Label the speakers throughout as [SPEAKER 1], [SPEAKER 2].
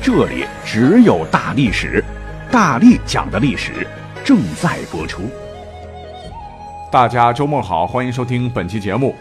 [SPEAKER 1] 这里只有大历史，大力讲的历史正在播出。
[SPEAKER 2] 大家周末好，欢迎收听本期节目。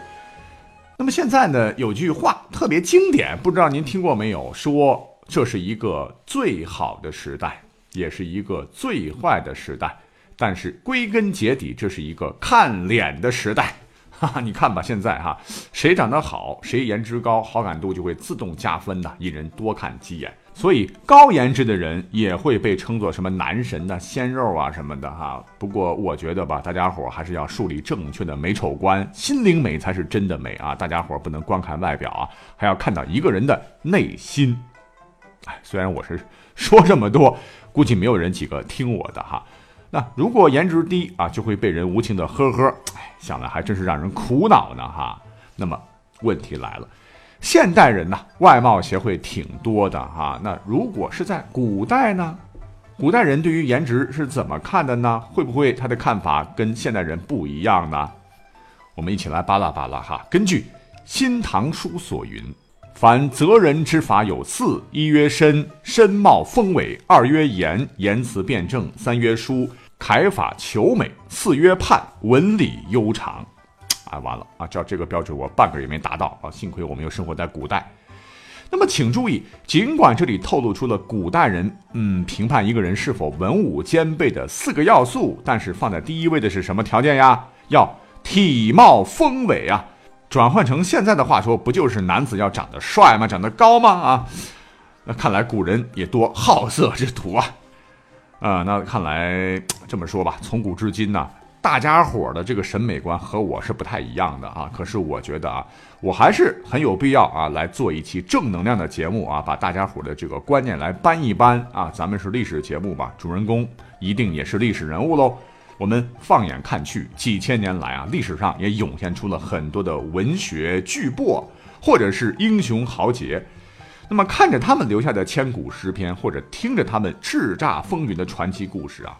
[SPEAKER 2] 那么现在呢，有句话特别经典，不知道您听过没有？说这是一个最好的时代，也是一个最坏的时代。但是归根结底，这是一个看脸的时代。哈哈，你看吧，现在哈，谁长得好，谁颜值高，好感度就会自动加分的，引人多看几眼。所以高颜值的人也会被称作什么男神呐、鲜肉啊什么的哈。不过我觉得吧，大家伙还是要树立正确的美丑观，心灵美才是真的美啊！大家伙不能光看外表啊，还要看到一个人的内心。哎，虽然我是说这么多，估计没有人几个听我的哈。那如果颜值低啊，就会被人无情的呵呵。哎，想来还真是让人苦恼呢哈。那么问题来了。现代人呢，外貌协会挺多的哈。那如果是在古代呢？古代人对于颜值是怎么看的呢？会不会他的看法跟现代人不一样呢？我们一起来扒拉扒拉哈。根据《新唐书》所云：“凡择人之法有四：一曰身，身貌丰伟；二曰言，言辞辩证；三曰书，楷法遒美；四曰判，文理悠长。”啊，完了啊！照这个标准，我半个也没达到啊！幸亏我们又生活在古代。那么，请注意，尽管这里透露出了古代人嗯评判一个人是否文武兼备的四个要素，但是放在第一位的是什么条件呀？要体貌丰伟啊！转换成现在的话说，不就是男子要长得帅吗？长得高吗？啊？那看来古人也多好色之徒啊！啊，那看来这么说吧，从古至今呢。大家伙的这个审美观和我是不太一样的啊，可是我觉得啊，我还是很有必要啊来做一期正能量的节目啊，把大家伙的这个观念来搬一搬啊。咱们是历史节目吧，主人公一定也是历史人物喽。我们放眼看去，几千年来啊，历史上也涌现出了很多的文学巨擘或者是英雄豪杰。那么看着他们留下的千古诗篇，或者听着他们叱咤风云的传奇故事啊。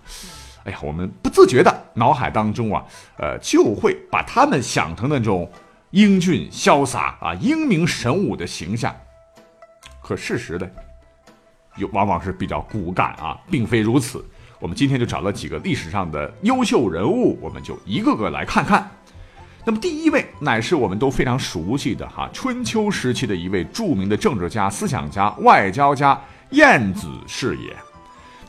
[SPEAKER 2] 哎呀，我们不自觉的脑海当中啊，呃，就会把他们想成那种英俊潇洒啊、英明神武的形象。可事实呢，又往往是比较骨感啊，并非如此。我们今天就找了几个历史上的优秀人物，我们就一个个来看看。那么第一位乃是我们都非常熟悉的哈，春秋时期的一位著名的政治家、思想家、外交家晏子是也。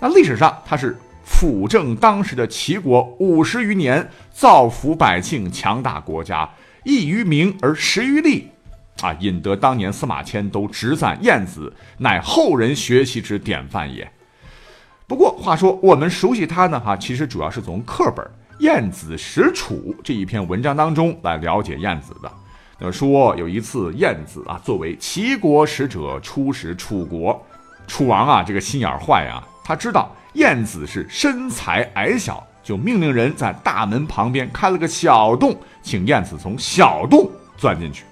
[SPEAKER 2] 那历史上他是。辅政当时的齐国五十余年，造福百姓，强大国家，一于名而实于利，啊，引得当年司马迁都直赞晏子乃后人学习之典范也。不过话说，我们熟悉他呢，哈，其实主要是从课本《晏子使楚》这一篇文章当中来了解晏子的。那说有一次，晏子啊，作为齐国使者出使楚国，楚王啊，这个心眼坏啊，他知道。晏子是身材矮小，就命令人在大门旁边开了个小洞，请晏子从小洞钻进去。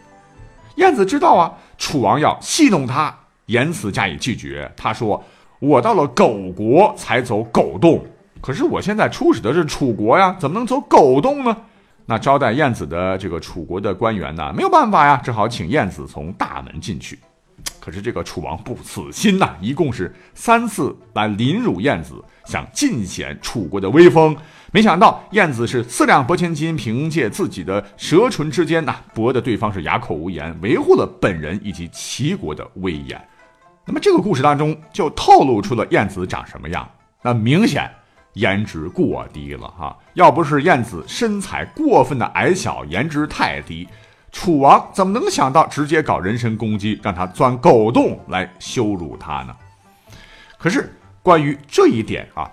[SPEAKER 2] 晏子知道啊，楚王要戏弄他，言辞加以拒绝。他说：“我到了狗国才走狗洞，可是我现在出使的是楚国呀，怎么能走狗洞呢？”那招待晏子的这个楚国的官员呢，没有办法呀，只好请晏子从大门进去。可是这个楚王不死心呐，一共是三次来凌辱晏子，想尽显楚国的威风。没想到晏子是四两拨千斤，凭借自己的舌唇之间呐，博得对方是哑口无言，维护了本人以及齐国的威严。那么这个故事当中就透露出了晏子长什么样，那明显颜值过低了哈。要不是晏子身材过分的矮小，颜值太低。楚王怎么能想到直接搞人身攻击，让他钻狗洞来羞辱他呢？可是关于这一点啊，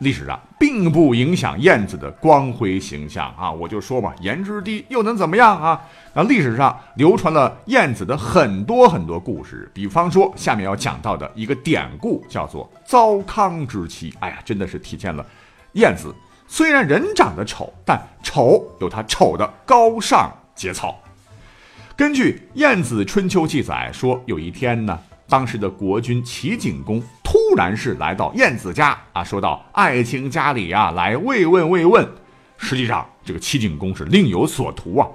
[SPEAKER 2] 历史上并不影响燕子的光辉形象啊！我就说嘛，颜值低又能怎么样啊？那历史上流传了燕子的很多很多故事，比方说下面要讲到的一个典故，叫做“糟糠之妻”。哎呀，真的是体现了燕子虽然人长得丑，但丑有它丑的高尚节操。根据《燕子春秋》记载说，有一天呢，当时的国君齐景公。突然是来到燕子家啊，说到爱卿家里啊，来慰问慰问。实际上，这个齐景公是另有所图啊。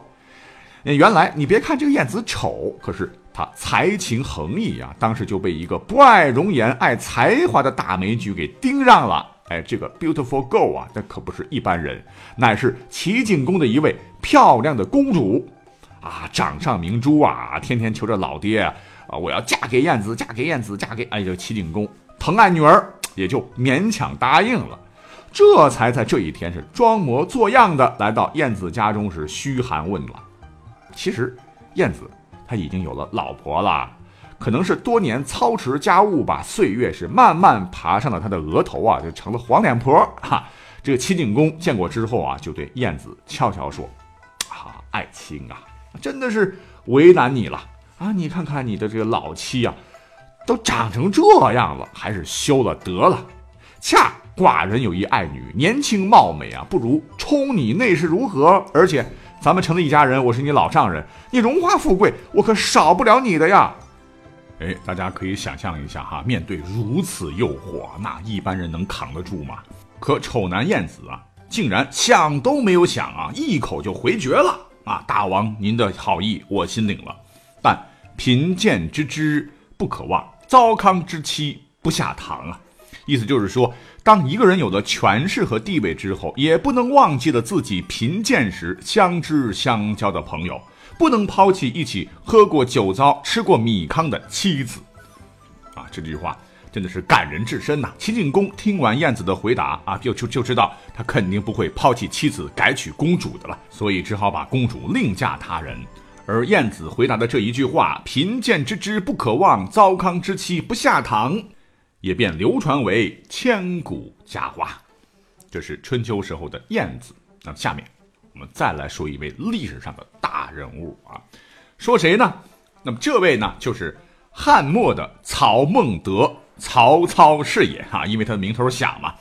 [SPEAKER 2] 原来你别看这个燕子丑，可是她才情横溢啊，当时就被一个不爱容颜、爱才华的大美女给盯上了。哎，这个 beautiful girl 啊，那可不是一般人，乃是齐景公的一位漂亮的公主啊，掌上明珠啊，天天求着老爹啊，啊我要嫁给燕子，嫁给燕子，嫁给哎，这齐景公。疼爱女儿，也就勉强答应了，这才在这一天是装模作样的来到燕子家中是嘘寒问暖。其实燕子她已经有了老婆了，可能是多年操持家务吧，岁月是慢慢爬上了她的额头啊，就成了黄脸婆哈。这个齐景公见过之后啊，就对燕子悄悄说：“啊，爱卿啊，真的是为难你了啊！你看看你的这个老妻啊。”都长成这样了，还是休了得了。恰寡人有一爱女，年轻貌美啊，不如充你内侍如何？而且咱们成了一家人，我是你老丈人，你荣华富贵，我可少不了你的呀。哎，大家可以想象一下哈，面对如此诱惑，那一般人能扛得住吗？可丑男燕子啊，竟然想都没有想啊，一口就回绝了啊！大王您的好意我心领了，但贫贱之知不可忘。糟糠之妻不下堂啊，意思就是说，当一个人有了权势和地位之后，也不能忘记了自己贫贱时相知相交的朋友，不能抛弃一起喝过酒糟、吃过米糠的妻子。啊，这句话真的是感人至深呐！齐景公听完燕子的回答啊，就就就知道他肯定不会抛弃妻子改娶公主的了，所以只好把公主另嫁他人。而晏子回答的这一句话“贫贱之知不可忘，糟糠之妻不下堂”，也便流传为千古佳话。这是春秋时候的晏子。那么下面我们再来说一位历史上的大人物啊，说谁呢？那么这位呢，就是汉末的曹孟德，曹操是也啊，因为他的名头响嘛。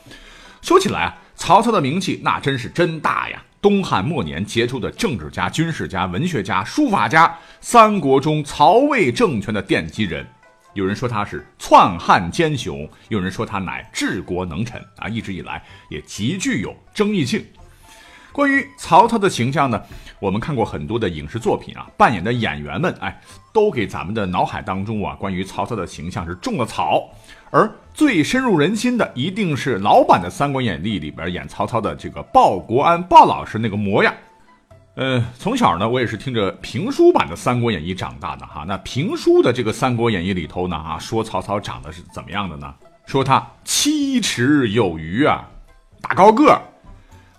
[SPEAKER 2] 说起来啊，曹操的名气那真是真大呀。东汉末年杰出的政治家、军事家、文学家、书法家，三国中曹魏政权的奠基人。有人说他是篡汉奸雄，有人说他乃治国能臣啊，一直以来也极具有争议性。关于曹操的形象呢，我们看过很多的影视作品啊，扮演的演员们，哎，都给咱们的脑海当中啊，关于曹操的形象是种了草。而最深入人心的，一定是老版的《三国演义》里边演曹操的这个鲍国安鲍老师那个模样。呃，从小呢，我也是听着评书版的《三国演义》长大的哈。那评书的这个《三国演义》里头呢，啊，说曹操长得是怎么样的呢？说他七尺有余啊，大高个儿。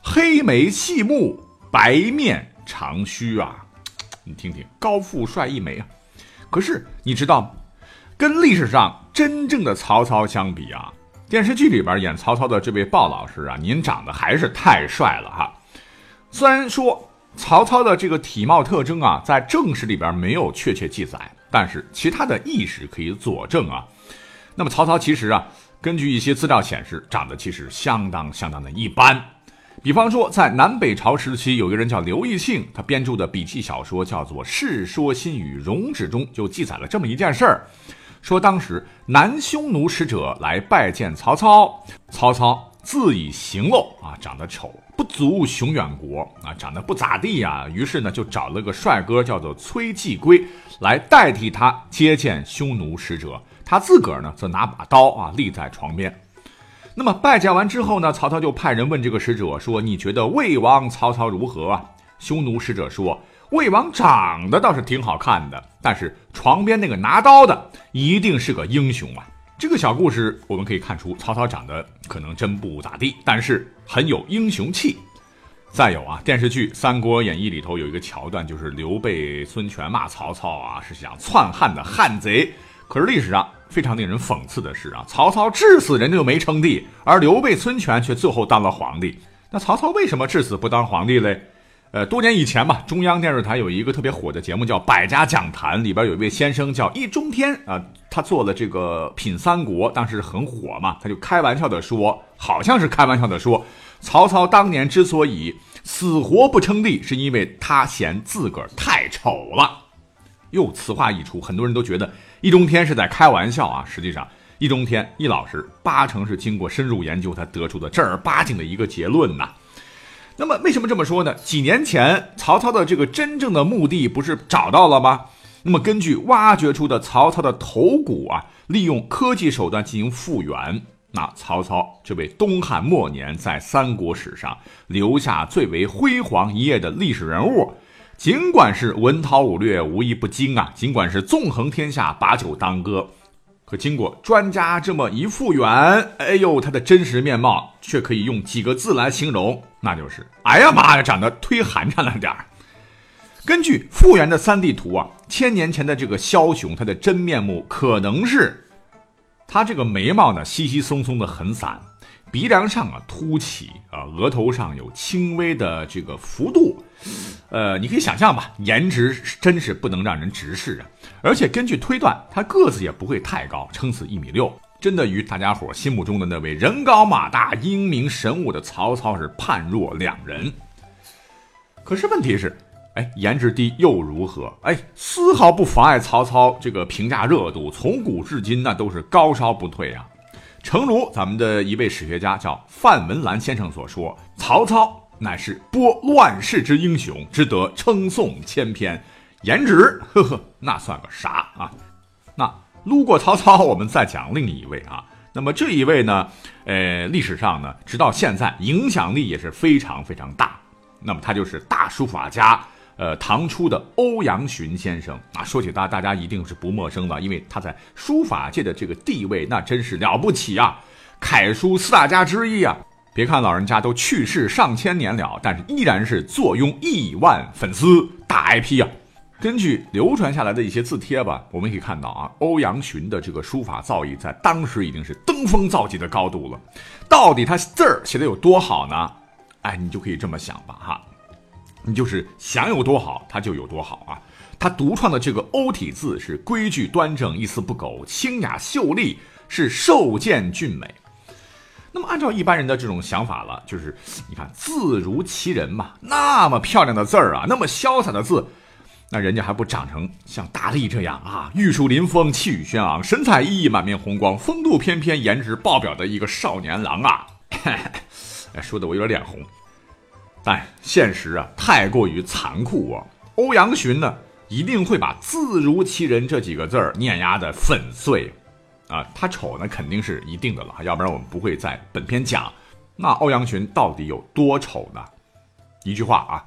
[SPEAKER 2] 黑眉细目，白面长须啊，你听听，高富帅一枚啊。可是你知道，跟历史上真正的曹操相比啊，电视剧里边演曹操的这位鲍老师啊，您长得还是太帅了哈。虽然说曹操的这个体貌特征啊，在正史里边没有确切记载，但是其他的意识可以佐证啊。那么曹操其实啊，根据一些资料显示，长得其实相当相当的一般。比方说，在南北朝时期，有一个人叫刘义庆，他编著的笔记小说叫做《世说新语·荣止》中就记载了这么一件事儿：说当时南匈奴使者来拜见曹操，曹操自以形陋啊，长得丑，不足雄远国啊，长得不咋地呀。于是呢，就找了个帅哥叫做崔季归来代替他接见匈奴使者，他自个儿呢则拿把刀啊立在床边。那么拜见完之后呢，曹操就派人问这个使者说：“你觉得魏王曹操如何啊？”匈奴使者说：“魏王长得倒是挺好看的，但是床边那个拿刀的一定是个英雄啊。”这个小故事我们可以看出，曹操长得可能真不咋地，但是很有英雄气。再有啊，电视剧《三国演义》里头有一个桥段，就是刘备、孙权骂曹操啊，是想篡汉的汉贼。可是历史上非常令人讽刺的是啊，曹操至死人就没称帝，而刘备、孙权却最后当了皇帝。那曹操为什么至死不当皇帝嘞？呃，多年以前吧，中央电视台有一个特别火的节目叫《百家讲坛》，里边有一位先生叫易中天啊，他做了这个品三国，当时很火嘛，他就开玩笑的说，好像是开玩笑的说，曹操当年之所以死活不称帝，是因为他嫌自个儿太丑了。哟，此话一出，很多人都觉得易中天是在开玩笑啊。实际上，易中天易老师八成是经过深入研究才得出的正儿八经的一个结论呐。那么为什么这么说呢？几年前曹操的这个真正的墓地不是找到了吗？那么根据挖掘出的曹操的头骨啊，利用科技手段进行复原，那曹操这位东汉末年在三国史上留下最为辉煌一页的历史人物，尽管是文韬武略无一不精啊，尽管是纵横天下把酒当歌。可经过专家这么一复原，哎呦，他的真实面貌却可以用几个字来形容，那就是“哎呀妈呀，长得忒寒碜了点儿”。根据复原的三 D 图啊，千年前的这个枭雄，他的真面目可能是，他这个眉毛呢稀稀松松的很散。鼻梁上啊凸起啊，额头上有轻微的这个幅度，呃，你可以想象吧，颜值真是不能让人直视啊！而且根据推断，他个子也不会太高，撑死一米六，真的与大家伙心目中的那位人高马大、英明神武的曹操是判若两人。可是问题是，哎，颜值低又如何？哎，丝毫不妨碍曹操这个评价热度，从古至今那都是高烧不退啊！诚如咱们的一位史学家叫范文澜先生所说：“曹操乃是拨乱世之英雄，值得称颂千篇。颜值，呵呵，那算个啥啊？那路过曹操，我们再讲另一位啊。那么这一位呢，呃，历史上呢，直到现在影响力也是非常非常大。那么他就是大书法家。”呃，唐初的欧阳询先生啊，说起他，大家一定是不陌生的，因为他在书法界的这个地位那真是了不起啊，楷书四大家之一啊。别看老人家都去世上千年了，但是依然是坐拥亿万粉丝大 IP 啊。根据流传下来的一些字帖吧，我们可以看到啊，欧阳询的这个书法造诣在当时已经是登峰造极的高度了。到底他字儿写的有多好呢？哎，你就可以这么想吧，哈。你就是想有多好，它就有多好啊！他独创的这个欧体字是规矩端正，一丝不苟，清雅秀丽，是瘦健俊美。那么按照一般人的这种想法了，就是你看字如其人嘛，那么漂亮的字儿啊，那么潇洒的字，那人家还不长成像大力这样啊，玉树临风，气宇轩昂，神采奕奕，满面红光，风度翩翩，颜值爆表的一个少年郎啊！哎，说的我有点脸红。但现实啊，太过于残酷啊！欧阳询呢，一定会把“字如其人”这几个字儿碾压的粉碎，啊，他丑呢，肯定是一定的了，要不然我们不会在本篇讲。那欧阳询到底有多丑呢？一句话啊，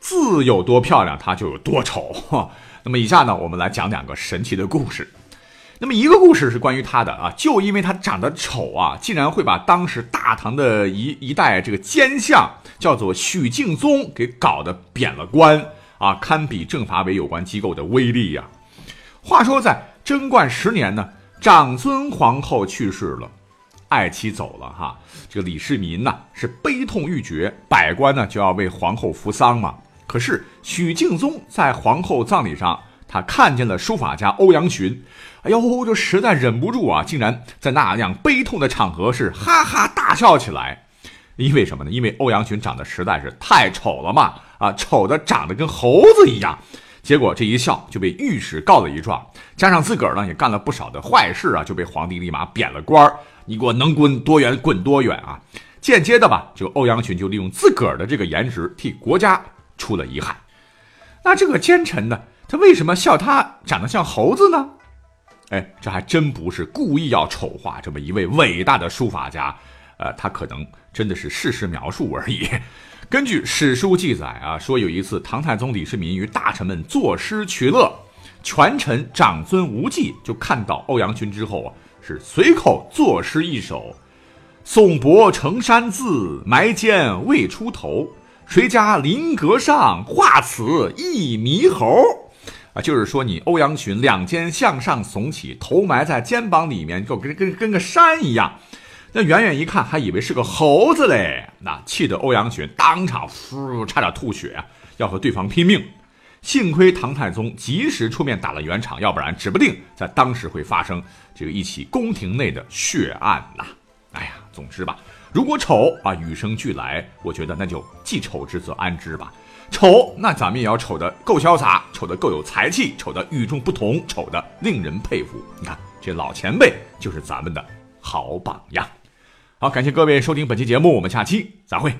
[SPEAKER 2] 字有多漂亮，他就有多丑。那么以下呢，我们来讲两个神奇的故事。那么一个故事是关于他的啊，就因为他长得丑啊，竟然会把当时大唐的一一代这个奸相叫做许敬宗给搞得贬了官啊，堪比政法委有关机构的威力呀。话说在贞观十年呢，长孙皇后去世了，爱妻走了哈，这个李世民呢是悲痛欲绝，百官呢就要为皇后扶丧嘛。可是许敬宗在皇后葬礼上。他看见了书法家欧阳询，哎呦，就实在忍不住啊，竟然在那样悲痛的场合是哈哈大笑起来。因为什么呢？因为欧阳询长得实在是太丑了嘛，啊，丑的长得跟猴子一样。结果这一笑就被御史告了一状，加上自个儿呢也干了不少的坏事啊，就被皇帝立马贬了官儿。你给我能滚多远滚多远啊！间接的吧，就欧阳询就利用自个儿的这个颜值替国家出了遗憾。那这个奸臣呢？他为什么笑他长得像猴子呢？哎，这还真不是故意要丑化这么一位伟大的书法家，呃，他可能真的是事实描述而已。根据史书记载啊，说有一次唐太宗李世民与大臣们作诗取乐，权臣长孙无忌就看到欧阳询之后啊，是随口作诗一首：“宋伯成山字，埋肩未出头。谁家临阁上画此一猕猴？”啊，就是说你欧阳询两肩向上耸起，头埋在肩膀里面，就跟跟跟个山一样。那远远一看，还以为是个猴子嘞。那气得欧阳询当场呼，差点吐血，要和对方拼命。幸亏唐太宗及时出面打了圆场，要不然指不定在当时会发生这个一起宫廷内的血案呐。哎呀，总之吧，如果丑啊与生俱来，我觉得那就既丑之则安之吧。丑，那咱们也要丑的够潇洒，丑的够有才气，丑的与众不同，丑的令人佩服。你看，这老前辈就是咱们的好榜样。好，感谢各位收听本期节目，我们下期再会。